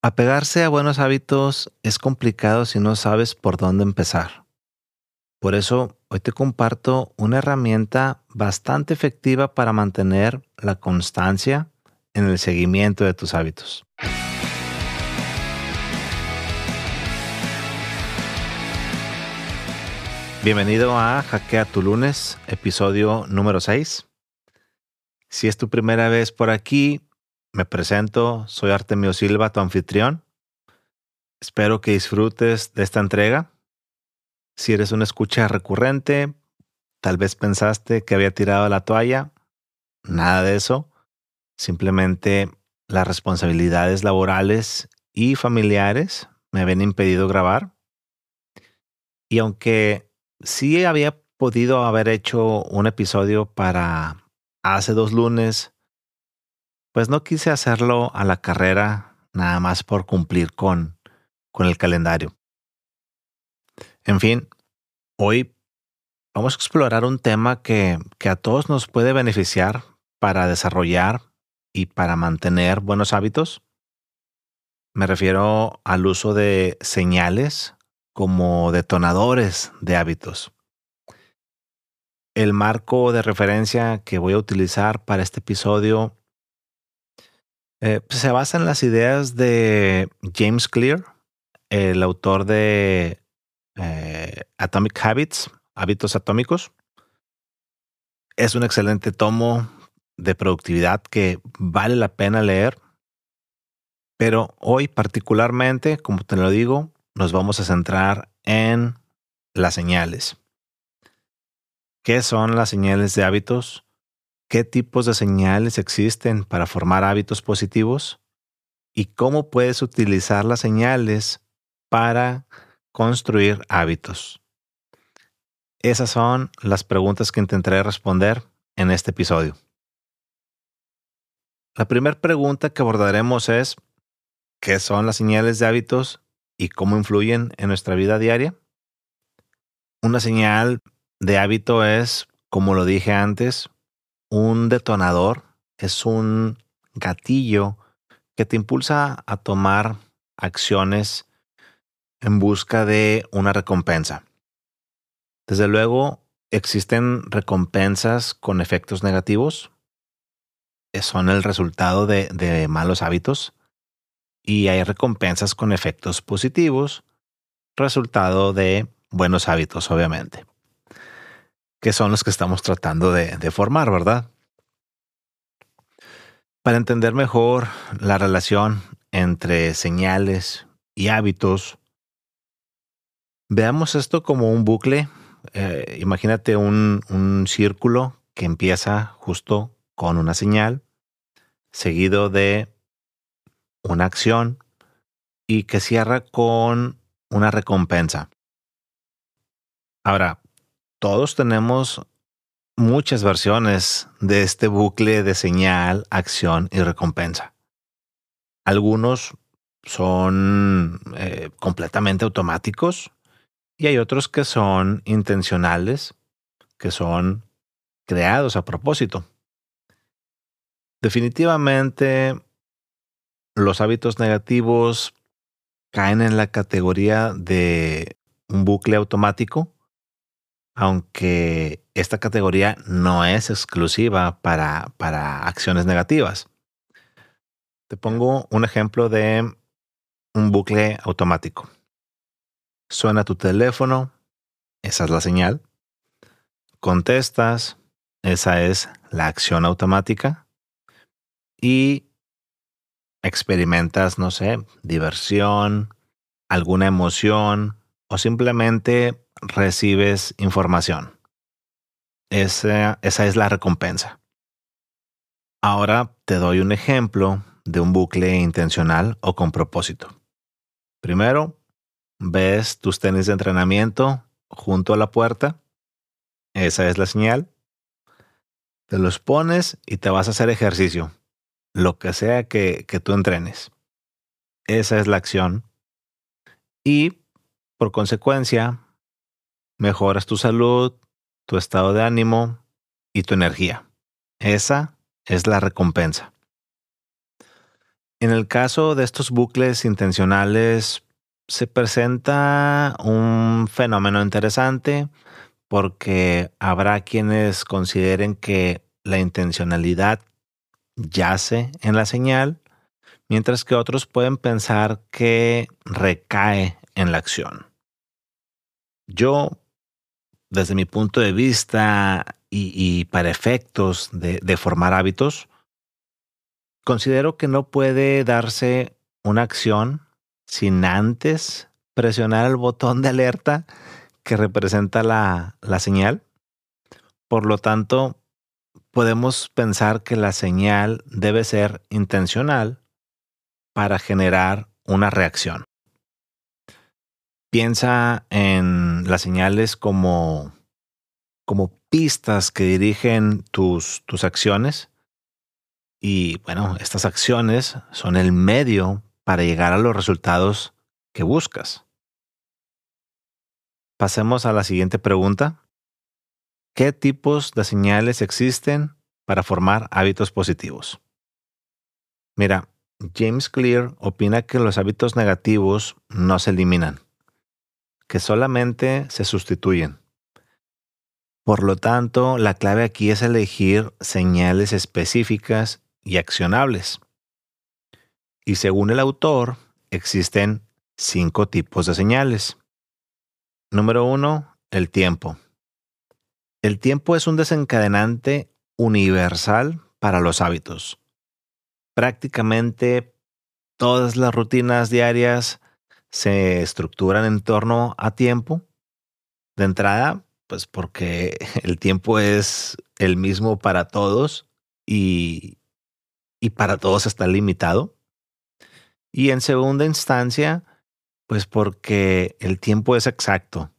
Apegarse a buenos hábitos es complicado si no sabes por dónde empezar. Por eso hoy te comparto una herramienta bastante efectiva para mantener la constancia en el seguimiento de tus hábitos. Bienvenido a Hackea tu lunes, episodio número 6. Si es tu primera vez por aquí, me presento, soy Artemio Silva, tu anfitrión. Espero que disfrutes de esta entrega. Si eres una escucha recurrente, tal vez pensaste que había tirado la toalla. Nada de eso. Simplemente las responsabilidades laborales y familiares me habían impedido grabar. Y aunque sí había podido haber hecho un episodio para hace dos lunes, pues no quise hacerlo a la carrera nada más por cumplir con, con el calendario. En fin, hoy vamos a explorar un tema que, que a todos nos puede beneficiar para desarrollar y para mantener buenos hábitos. Me refiero al uso de señales como detonadores de hábitos. El marco de referencia que voy a utilizar para este episodio eh, pues, se basa en las ideas de James Clear, el autor de eh, Atomic Habits, Hábitos Atómicos. Es un excelente tomo de productividad que vale la pena leer. Pero hoy particularmente, como te lo digo, nos vamos a centrar en las señales. ¿Qué son las señales de hábitos? Qué tipos de señales existen para formar hábitos positivos y cómo puedes utilizar las señales para construir hábitos. Esas son las preguntas que intentaré responder en este episodio. La primera pregunta que abordaremos es, ¿qué son las señales de hábitos y cómo influyen en nuestra vida diaria? Una señal de hábito es, como lo dije antes, un detonador es un gatillo que te impulsa a tomar acciones en busca de una recompensa. Desde luego, existen recompensas con efectos negativos. Son el resultado de, de malos hábitos. Y hay recompensas con efectos positivos, resultado de buenos hábitos, obviamente que son los que estamos tratando de, formar, ¿verdad? Para entender mejor la relación entre señales y hábitos, veamos esto como un bucle. Eh, imagínate un círculo que empieza justo con una señal, seguido de una acción y que cierra con una recompensa. Ahora, todos tenemos muchas versiones de este bucle de señal, acción y recompensa. Algunos son eh, completamente automáticos y hay otros que son intencionales, que son creados a propósito. Definitivamente, los hábitos negativos caen en la categoría de un bucle automático aunque esta categoría no es exclusiva para, para acciones negativas. Te pongo un ejemplo de un bucle automático. Suena tu teléfono, esa es la señal. Contestas, esa es la acción automática. Y experimentas, no sé, diversión, alguna emoción o simplemente recibes información. Esa, esa es la recompensa. Ahora te doy un ejemplo de un bucle intencional o con propósito. Primero, ves tus tenis de entrenamiento junto a la puerta. Esa es la señal. Te los pones y te vas a hacer ejercicio, lo que sea que, que tú entrenes. Esa es la acción. Y, por consecuencia, mejoras tu salud, tu estado de ánimo y tu energía. Esa es la recompensa. En el caso de estos bucles intencionales, se presenta un fenómeno interesante porque habrá quienes consideren que la intencionalidad yace en la señal, mientras que otros pueden pensar que recae en la acción. Yo, desde mi punto de vista y, para efectos de, formar hábitos, considero que no puede darse una acción sin antes presionar el botón de alerta que representa la señal. Por lo tanto, podemos pensar que la señal debe ser intencional para generar una reacción. Piensa en las señales como, como pistas que dirigen tus, tus acciones. Y bueno, estas acciones son el medio para llegar a los resultados que buscas. Pasemos a la siguiente pregunta. ¿Qué tipos de señales existen para formar hábitos positivos? Mira, James Clear opina que los hábitos negativos no se eliminan, que solamente se sustituyen. Por lo tanto, la clave aquí es elegir señales específicas y accionables. Y según el autor, existen cinco tipos de señales. Número uno, el tiempo. El tiempo es un desencadenante universal para los hábitos. Prácticamente todas las rutinas diarias se estructuran en torno a tiempo. De entrada, pues porque el tiempo es el mismo para todos y, y para todos está limitado. Y en segunda instancia, pues porque el tiempo es exacto,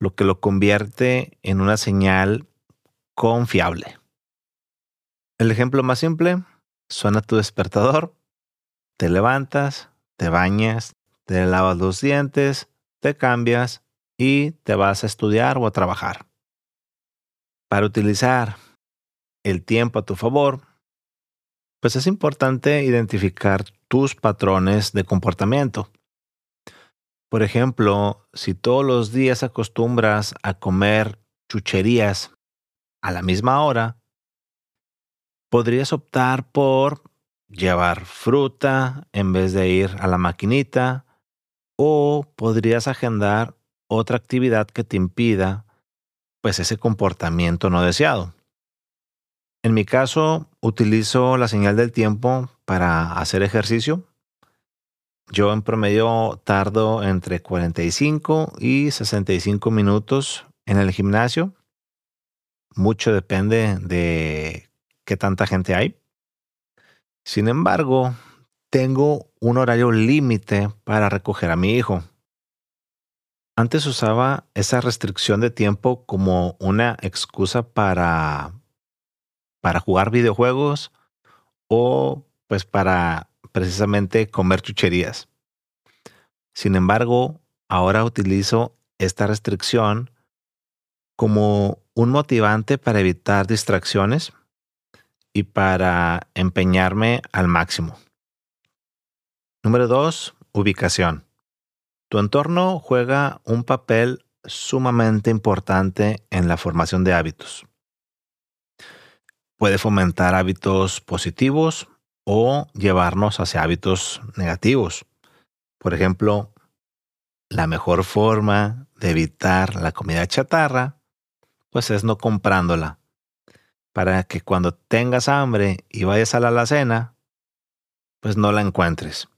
lo que lo convierte en una señal confiable. El ejemplo más simple, suena tu despertador, te levantas, te bañas, te lavas los dientes, te cambias y te vas a estudiar o a trabajar. Para utilizar el tiempo a tu favor, pues es importante identificar tus patrones de comportamiento. Por ejemplo, si todos los días acostumbras a comer chucherías a la misma hora, podrías optar por llevar fruta en vez de ir a la maquinita o podrías agendar otra actividad que te impida pues ese comportamiento no deseado. En mi caso, utilizo la señal del tiempo para hacer ejercicio yo en promedio tardo entre 45 y 65 minutos en el gimnasio. Mucho depende de qué tanta gente hay. Sin embargo, tengo un horario límite para recoger a mi hijo. Antes usaba esa restricción de tiempo como una excusa para para jugar videojuegos o pues para precisamente comer chucherías. Sin embargo, ahora utilizo esta restricción como un motivante para evitar distracciones y para empeñarme al máximo. Número dos, ubicación. Tu entorno juega un papel sumamente importante en la formación de hábitos. Puede fomentar hábitos positivos o llevarnos hacia hábitos negativos. Por ejemplo, la mejor forma de evitar la comida chatarra, pues es no comprándola. Para que cuando tengas hambre y vayas a la alacena, pues no la encuentres.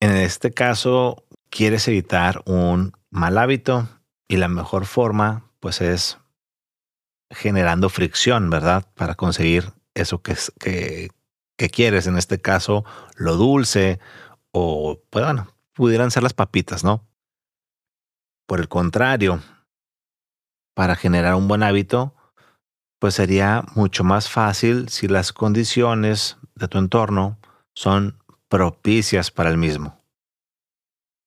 En este caso, quieres evitar un mal hábito y la mejor forma, pues es generando fricción, ¿verdad? Para conseguir eso que, que, quieres, en este caso lo dulce o, pues bueno, pudieran ser las papitas, ¿no? Por el contrario, para generar un buen hábito, pues sería mucho más fácil si las condiciones de tu entorno son propicias para el mismo.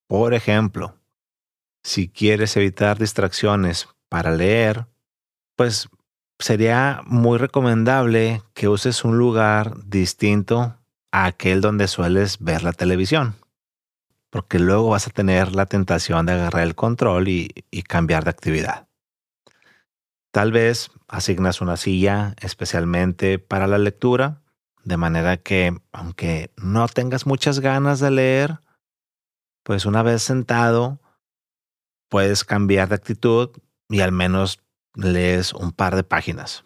Por ejemplo, si quieres evitar distracciones para leer, pues sería muy recomendable que uses un lugar distinto a aquel donde sueles ver la televisión, porque luego vas a tener la tentación de agarrar el control y, y cambiar de actividad. Tal vez asignas una silla especialmente para la lectura, de manera que aunque no tengas muchas ganas de leer, pues una vez sentado, puedes cambiar de actitud y al menos lees un par de páginas.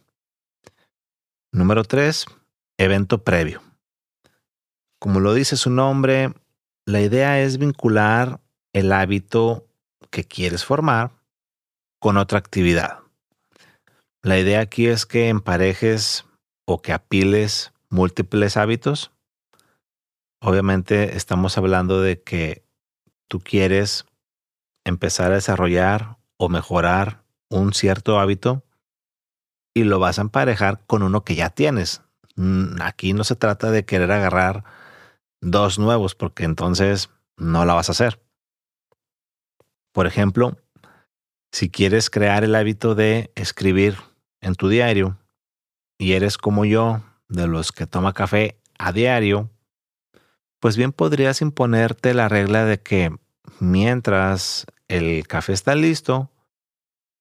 Número 3. Evento previo. Como lo dice su nombre, la idea es vincular el hábito que quieres formar con otra actividad. La idea aquí es que emparejes o que apiles múltiples hábitos. Obviamente estamos hablando de que tú quieres empezar a desarrollar o mejorar un cierto hábito y lo vas a emparejar con uno que ya tienes. Mm, aquí no se trata de querer agarrar dos nuevos porque entonces no la vas a hacer. Por ejemplo, si quieres crear el hábito de escribir en tu diario y eres como yo, de los que toma café a diario, pues bien podrías imponerte la regla de que mientras el café está listo,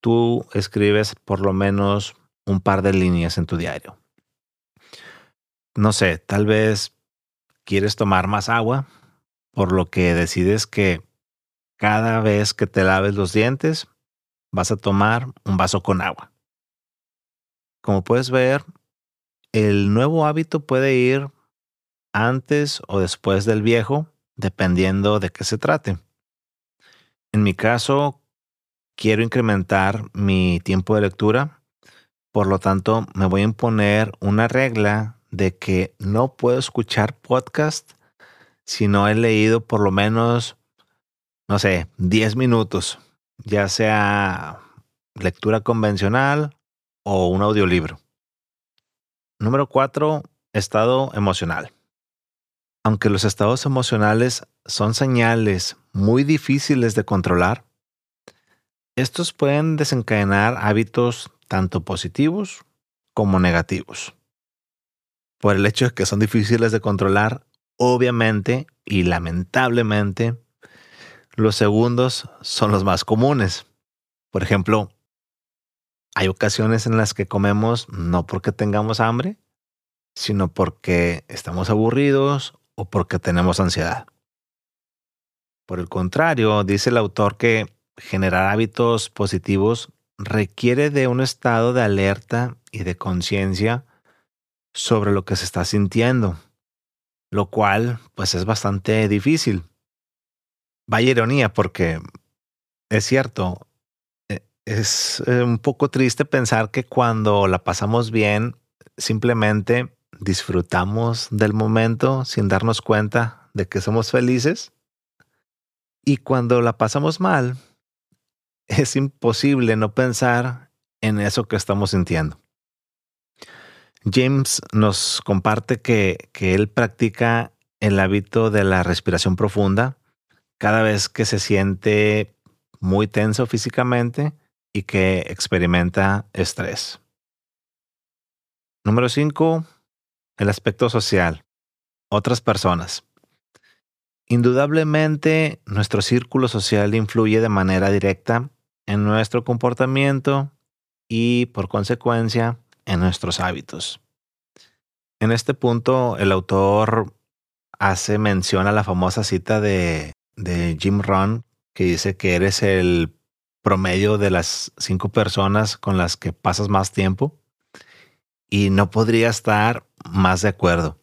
tú escribes por lo menos un par de líneas en tu diario. No sé, tal vez quieres tomar más agua, por lo que decides que cada vez que te laves los dientes, vas a tomar un vaso con agua. Como puedes ver, el nuevo hábito puede ir antes o después del viejo, dependiendo de qué se trate. En mi caso, quiero incrementar mi tiempo de lectura, por lo tanto me voy a imponer una regla de que no puedo escuchar podcast si no he leído por lo menos, no sé, 10 minutos, ya sea lectura convencional o un audiolibro. Número 4. Estado emocional. Aunque los estados emocionales son señales muy difíciles de controlar, estos pueden desencadenar hábitos tanto positivos como negativos. Por el hecho de que son difíciles de controlar, obviamente y lamentablemente, los segundos son los más comunes. Por ejemplo, hay ocasiones en las que comemos no porque tengamos hambre, sino porque estamos aburridos o porque tenemos ansiedad. Por el contrario, dice el autor que generar hábitos positivos requiere de un estado de alerta y de conciencia sobre lo que se está sintiendo, lo cual pues es bastante difícil. Vaya ironía porque es cierto, es eh, un poco triste pensar que cuando la pasamos bien simplemente disfrutamos del momento sin darnos cuenta de que somos felices. Y cuando la pasamos mal, es imposible no pensar en eso que estamos sintiendo. James nos comparte que, que él practica el hábito de la respiración profunda cada vez que se siente muy tenso físicamente y que experimenta estrés. Número 5. El aspecto social. Otras personas. Indudablemente, nuestro círculo social influye de manera directa en nuestro comportamiento y, por consecuencia, en nuestros hábitos. En este punto, el autor hace mención a la famosa cita de, de Jim Rohn, que dice que eres el promedio de las cinco personas con las que pasas más tiempo. Y no podría estar más de acuerdo.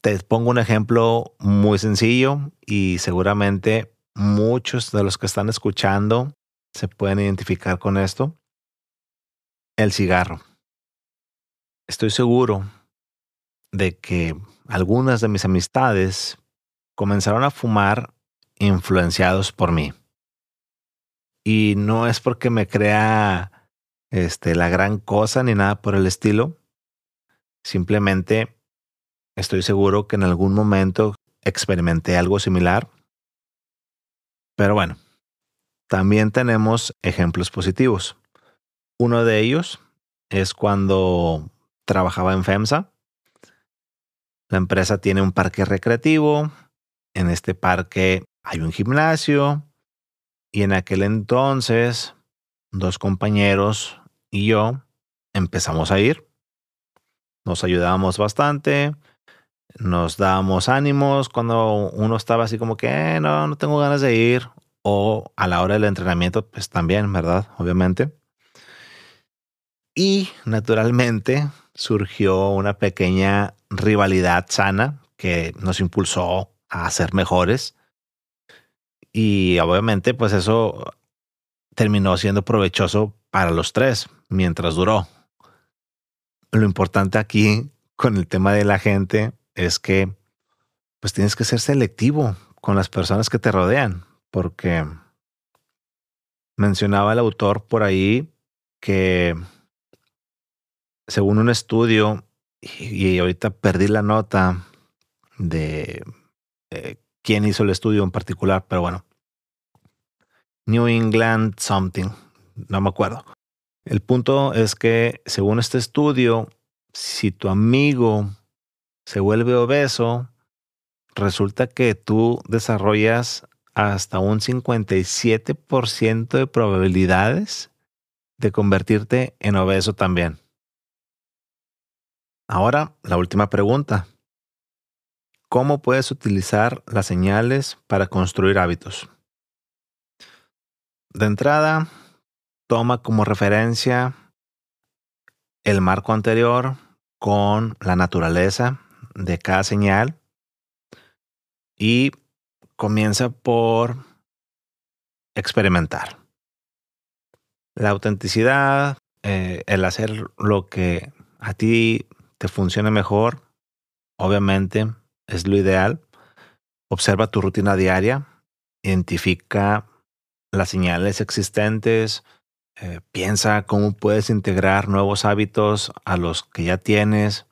Te pongo un ejemplo muy sencillo y seguramente muchos de los que están escuchando se pueden identificar con esto. El cigarro. Estoy seguro de que algunas de mis amistades comenzaron a fumar influenciados por mí. Y no es porque me crea este, la gran cosa ni nada por el estilo, Simplemente estoy seguro que en algún momento experimenté algo similar. Pero bueno, también tenemos ejemplos positivos. Uno de ellos es cuando trabajaba en FEMSA. La empresa tiene un parque recreativo. En este parque hay un gimnasio. Y en aquel entonces, dos compañeros y yo empezamos a ir. Nos ayudábamos bastante. Nos dábamos ánimos cuando uno estaba así como que eh, no, no tengo ganas de ir. O a la hora del entrenamiento, pues también, ¿verdad? Obviamente. Y naturalmente surgió una pequeña rivalidad sana que nos impulsó a ser mejores. Y obviamente, pues eso terminó siendo provechoso para los tres mientras duró. Lo importante aquí con el tema de la gente es que pues tienes que ser selectivo con las personas que te rodean, porque mencionaba el autor por ahí que según un estudio, y, ahorita perdí la nota de quién hizo el estudio en particular, pero bueno, New England something, no me acuerdo. El punto es que según este estudio, si tu amigo se vuelve obeso, resulta que tú desarrollas hasta un 57% de probabilidades de convertirte en obeso también. Ahora, la última pregunta. ¿Cómo puedes utilizar las señales para construir hábitos? De entrada, toma como referencia el marco anterior con la naturaleza de cada señal y comienza por experimentar. La autenticidad, eh, el hacer lo que a ti te funcione mejor, obviamente es lo ideal. Observa tu rutina diaria, identifica las señales existentes, eh, piensa cómo puedes integrar nuevos hábitos a los que ya tienes.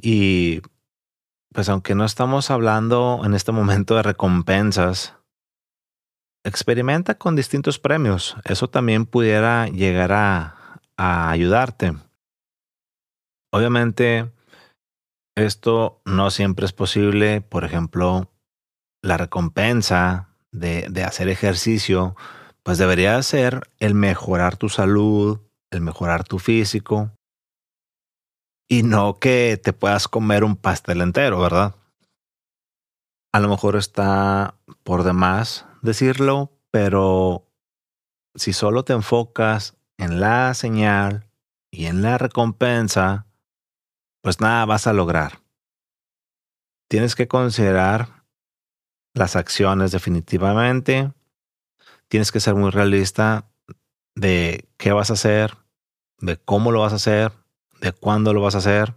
Y pues aunque no estamos hablando en este momento de recompensas, experimenta con distintos premios. Eso también pudiera llegar a, a ayudarte. Obviamente, esto no siempre es posible. Por ejemplo, la recompensa de, de hacer ejercicio, pues debería ser el mejorar tu salud, el mejorar tu físico. Y no que te puedas comer un pastel entero, ¿verdad? A lo mejor está por demás decirlo, pero si solo te enfocas en la señal y en la recompensa, pues nada vas a lograr. Tienes que considerar las acciones definitivamente. Tienes que ser muy realista de qué vas a hacer, de cómo lo vas a hacer, de cuándo lo vas a hacer,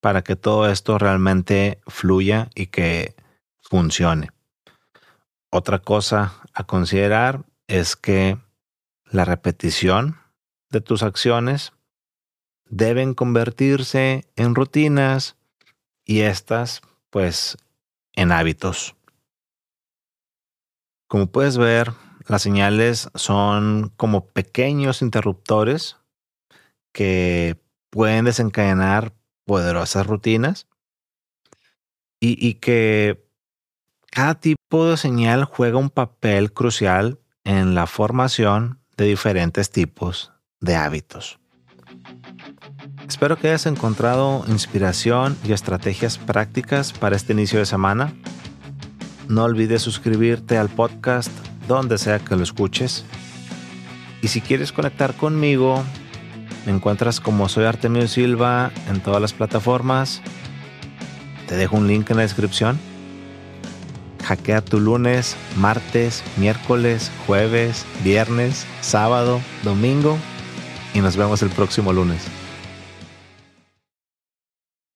para que todo esto realmente fluya y que funcione. Otra cosa a considerar es que la repetición de tus acciones deben convertirse en rutinas y estas pues en hábitos. Como puedes ver, las señales son como pequeños interruptores que pueden desencadenar poderosas rutinas y, que cada tipo de señal juega un papel crucial en la formación de diferentes tipos de hábitos. Espero que hayas encontrado inspiración y estrategias prácticas para este inicio de semana. No olvides suscribirte al podcast donde sea que lo escuches. Y si quieres conectar conmigo, me encuentras como soy Artemio Silva en todas las plataformas. Te dejo un link en la descripción. Hackea tu lunes, martes, miércoles, jueves, viernes, sábado, domingo y nos vemos el próximo lunes.